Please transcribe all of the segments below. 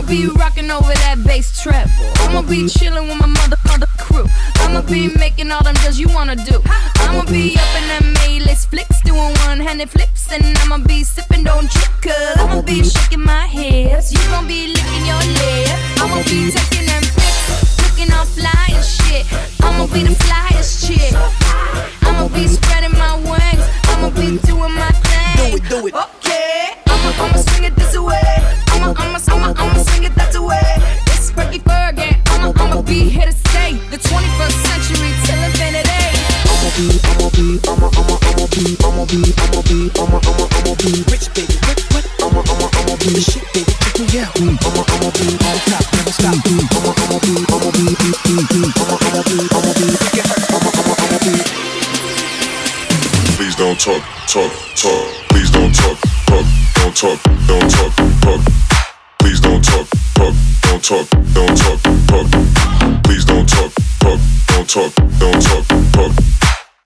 I'ma be rocking over that bass treble. I'ma be chilling with my mother, mother crew. I'ma be making all them deals you wanna do. I'ma be up in them A-list flicks, doing one-handed flips, and I'ma be sipping, don't cause I'ma be shaking my hips. You gon' be licking your lips. I'ma be taking them pics, looking all fly and shit. I'ma be the flyest chick. I'ma be spreading my wings. I'ma be doing my thing. Do it, do it. Okay, I'ma, I'ma swing it this way. I'ma, I'ma, I'ma, I'ma swing it that way. It's Ricky Fergie. I'ma, I'ma be here to stay. The 21st century till infinity. I'ma be, I'ma be, I'ma, I'ma, I'ma be, I'ma be, I'ma be, I'ma, I'ma, I'ma be rich, baby. What, what? I'ma, I'ma, I'ma be the shit, baby. Check me out. I'ma, I'ma be on top, never stop. I'ma, I'ma be, I'ma be, I'ma, I'ma be, I'ma be, I'ma, I'ma, I'ma be. Please don't talk, talk, talk. Please don't talk, talk, don't talk, don't talk, talk. Please don't talk, talk, don't talk, don't talk, talk. Please don't talk, talk, don't talk, don't talk, talk.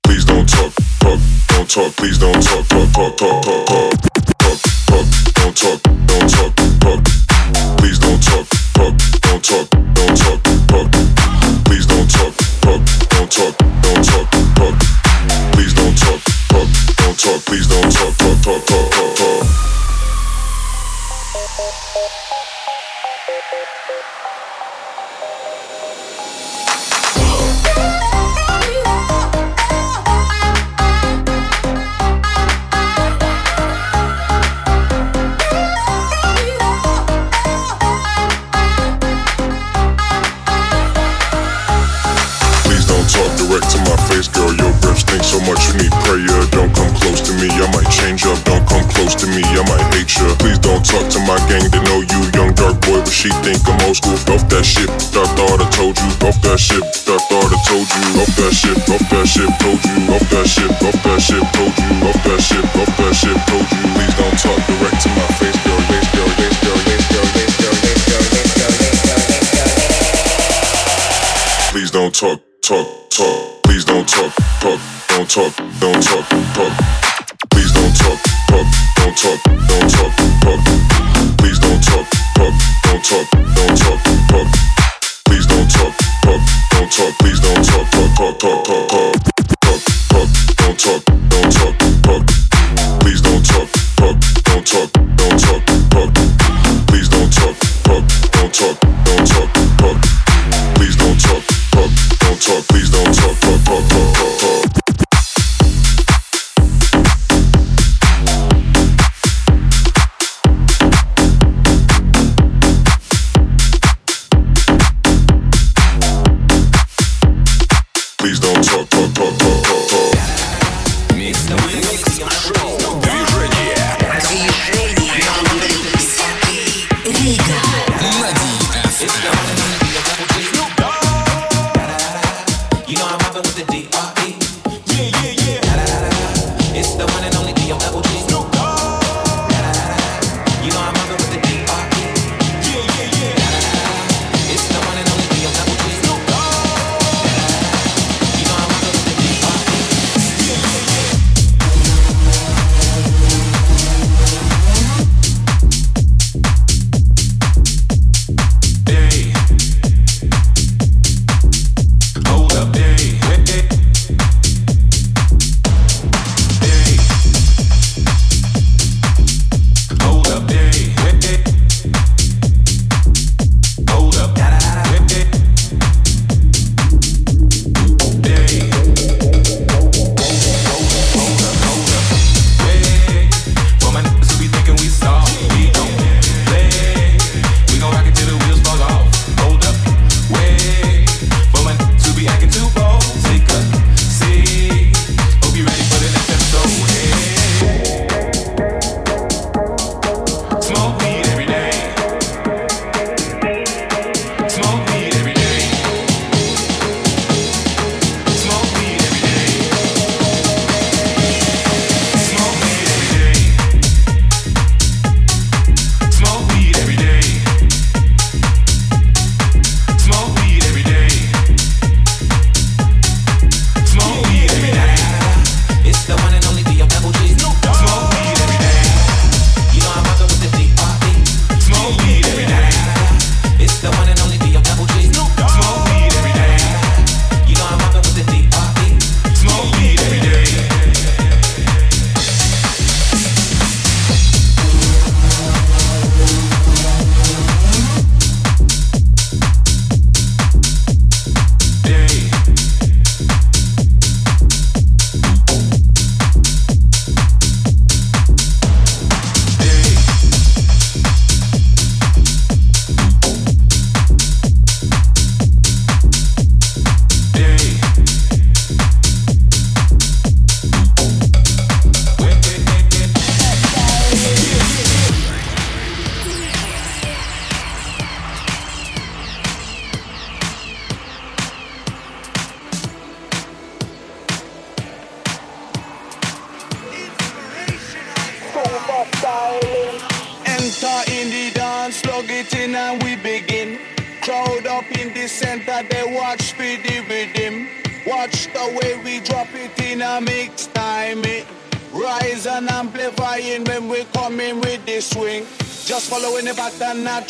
Please don't talk, talk, don't talk. Please don't talk, talk, talk, talk, talk, talk, talk, talk. Don't talk, don't talk, talk. Please don't talk, talk, don't talk, don't talk, talk. Please don't talk, talk, don't talk. Don't talk. Please don't talk, talk, talk, talk, talk, talk. That shit,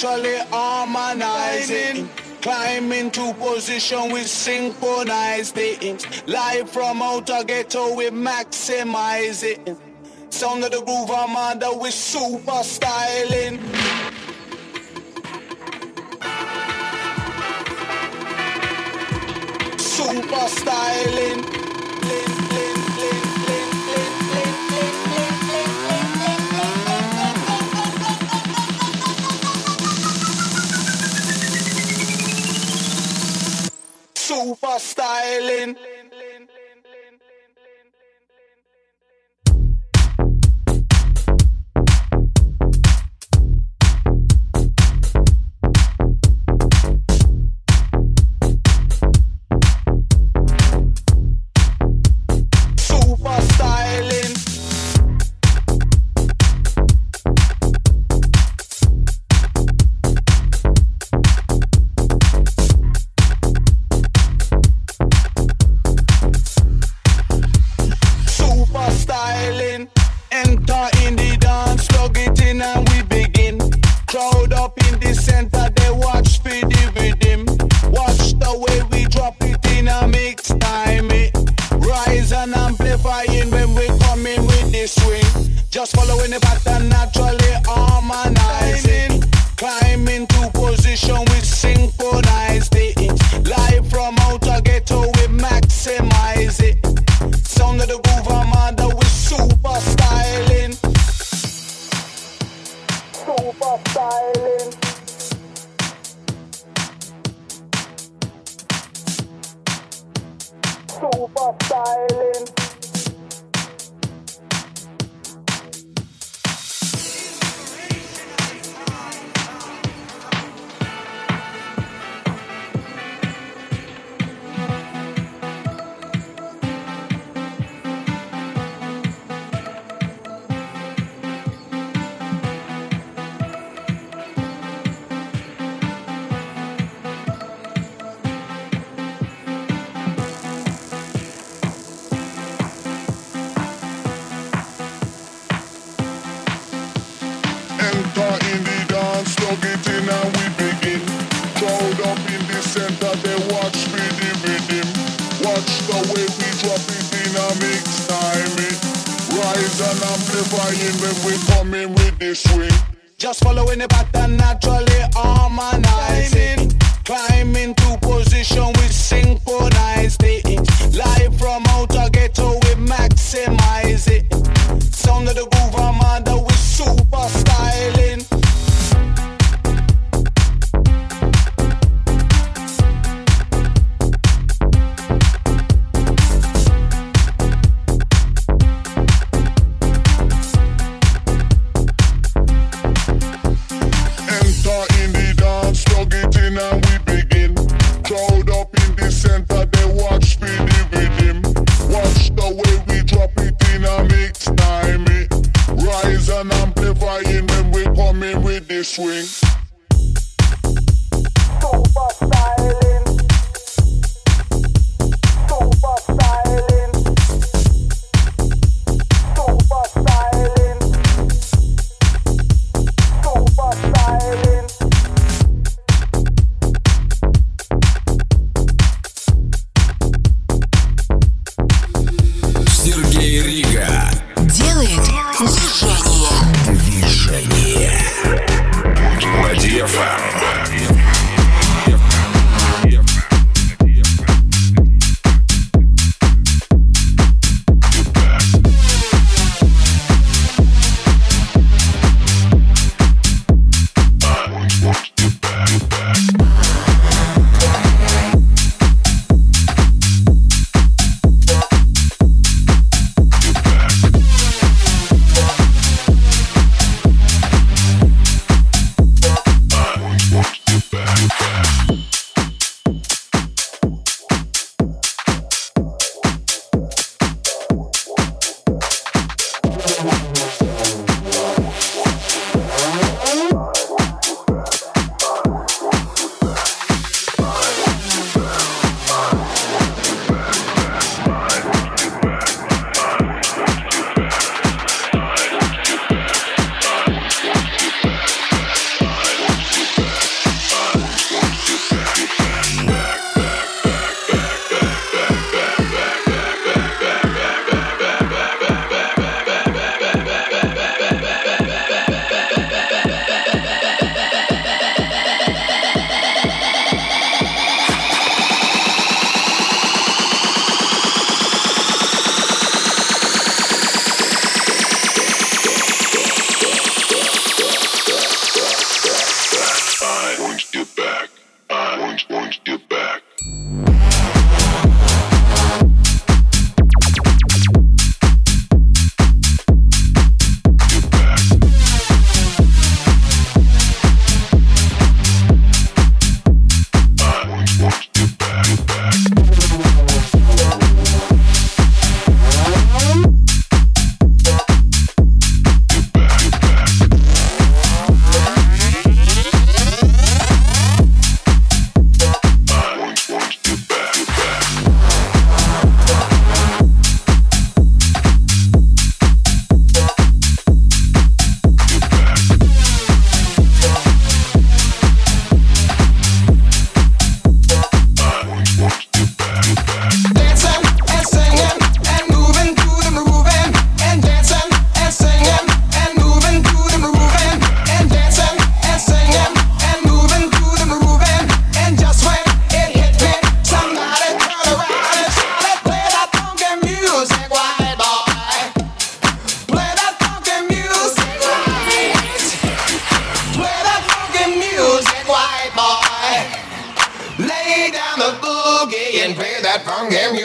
spiritually harmonizing. Climb into position, we synchronize things. Live from outer ghetto, we maximize it. Sound of the groove armada, we super styling. Super styling. super styling.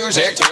Music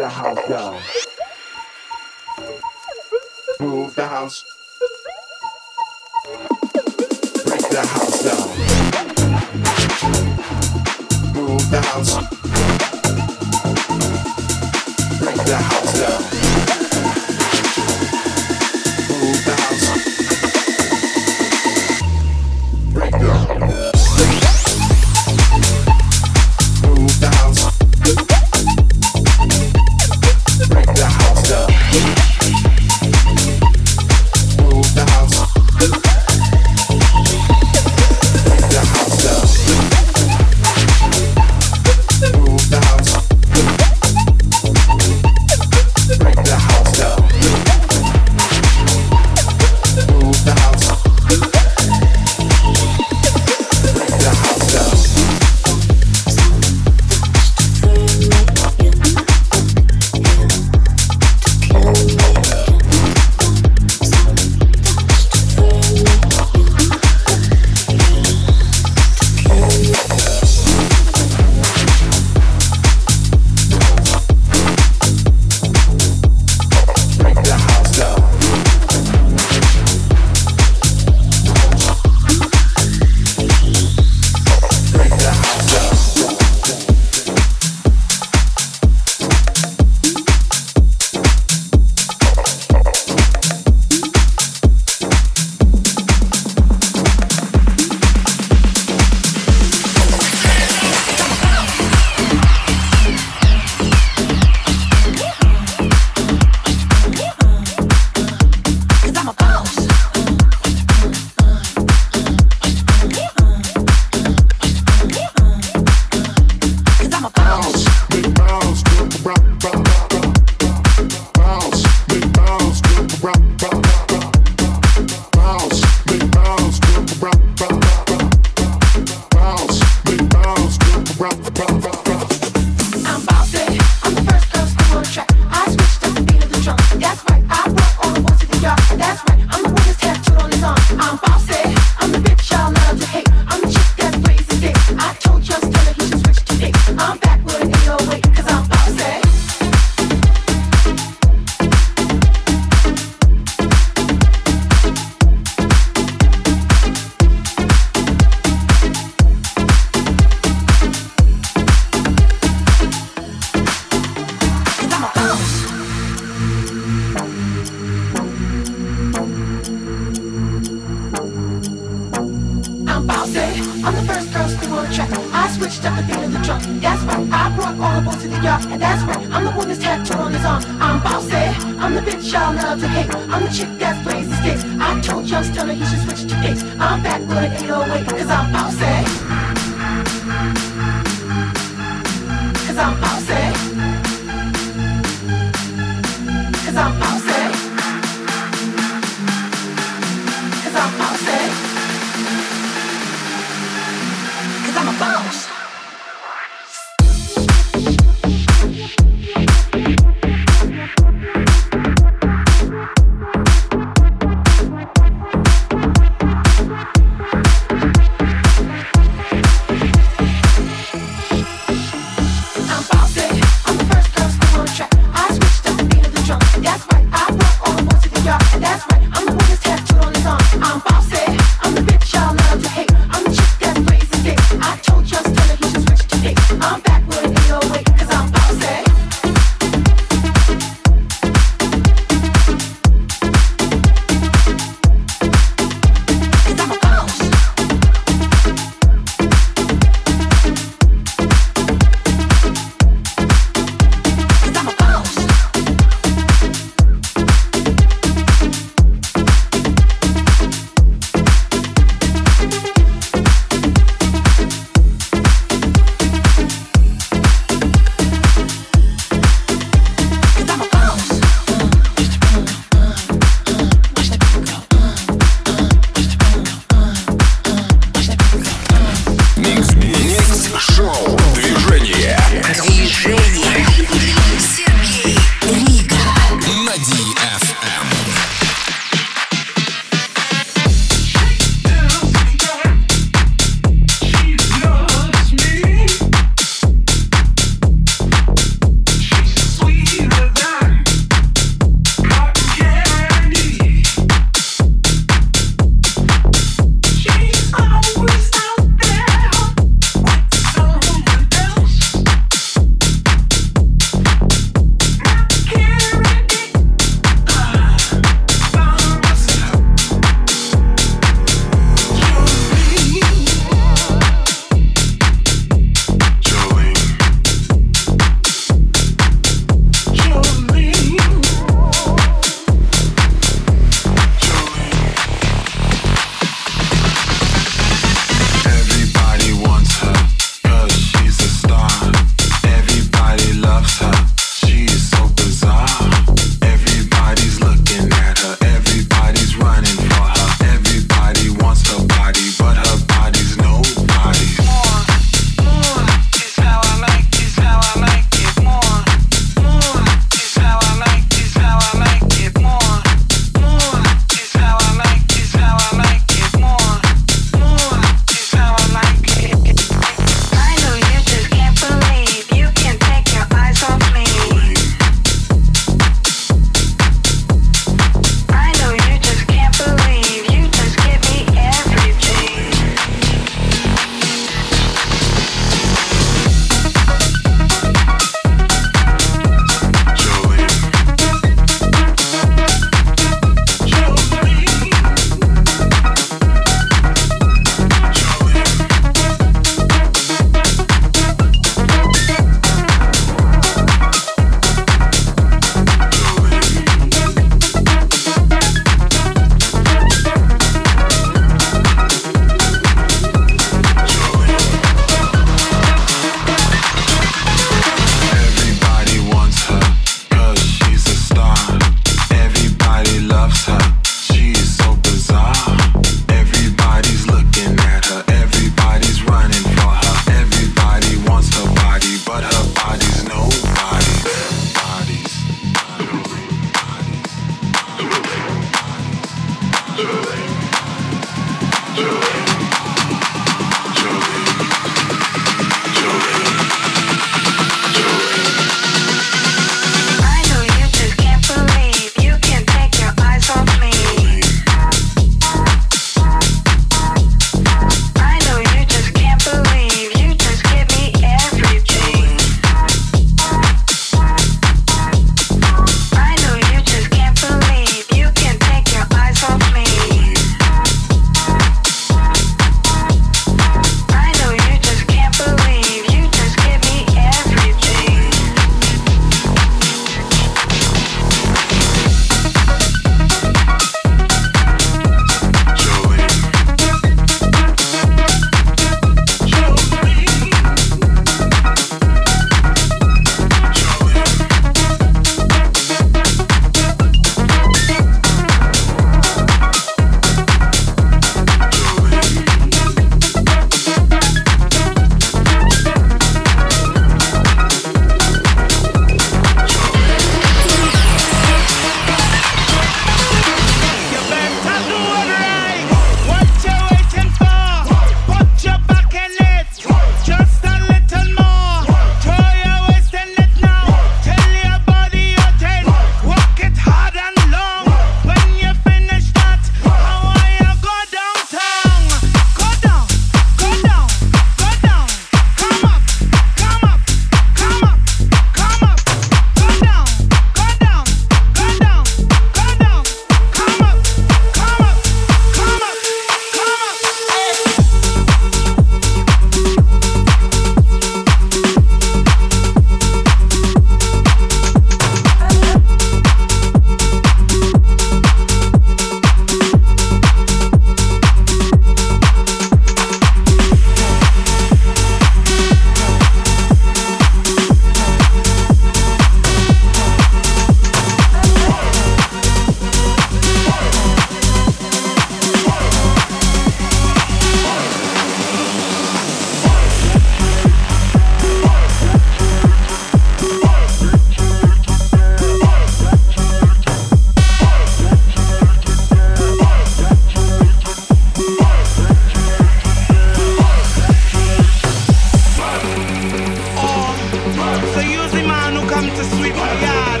to sweep my yard.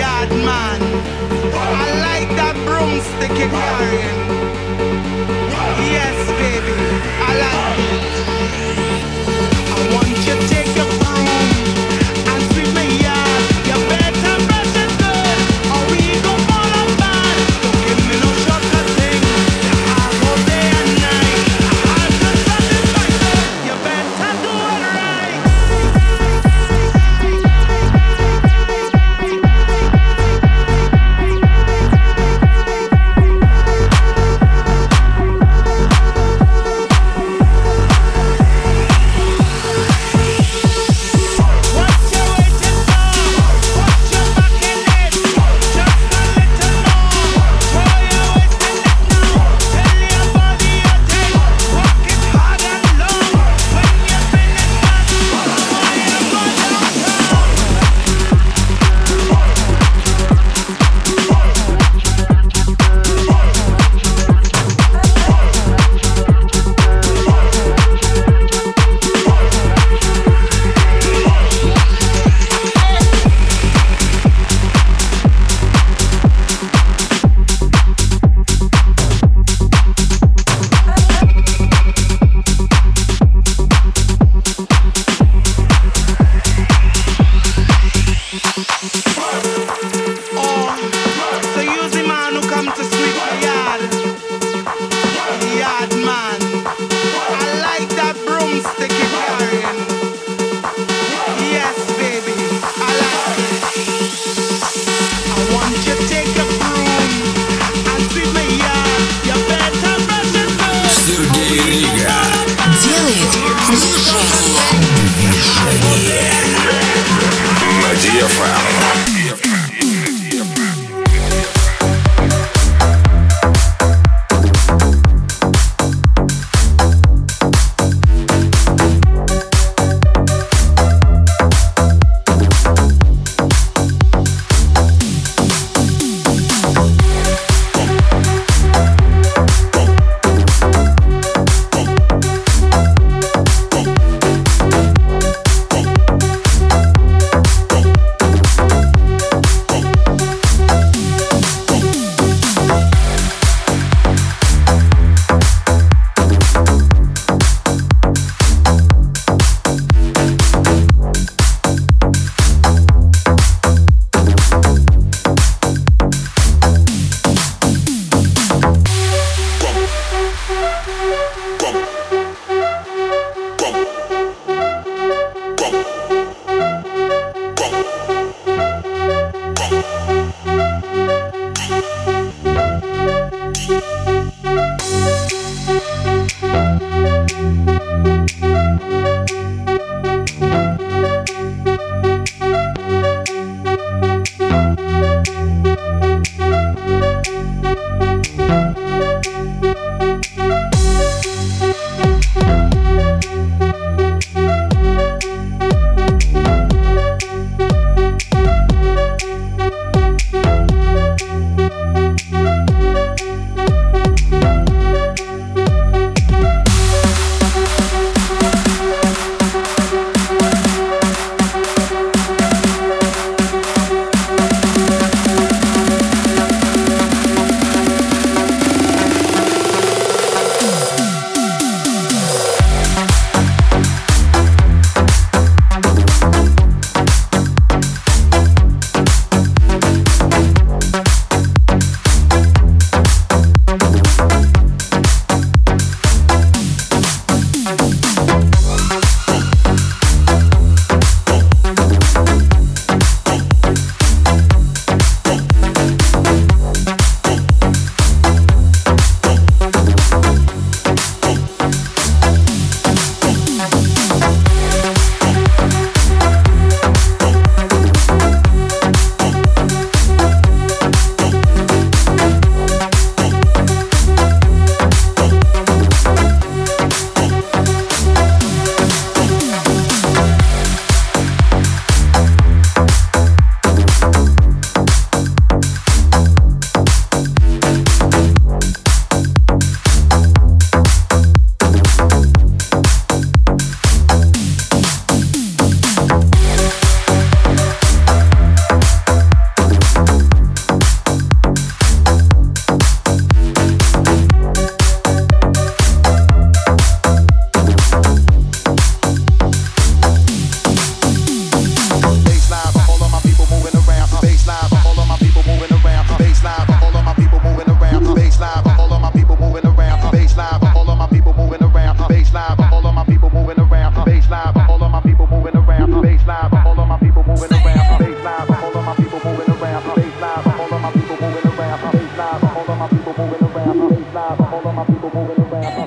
Yard man. I like that broomstick you're carrying. Yes, baby. I like it. 不要。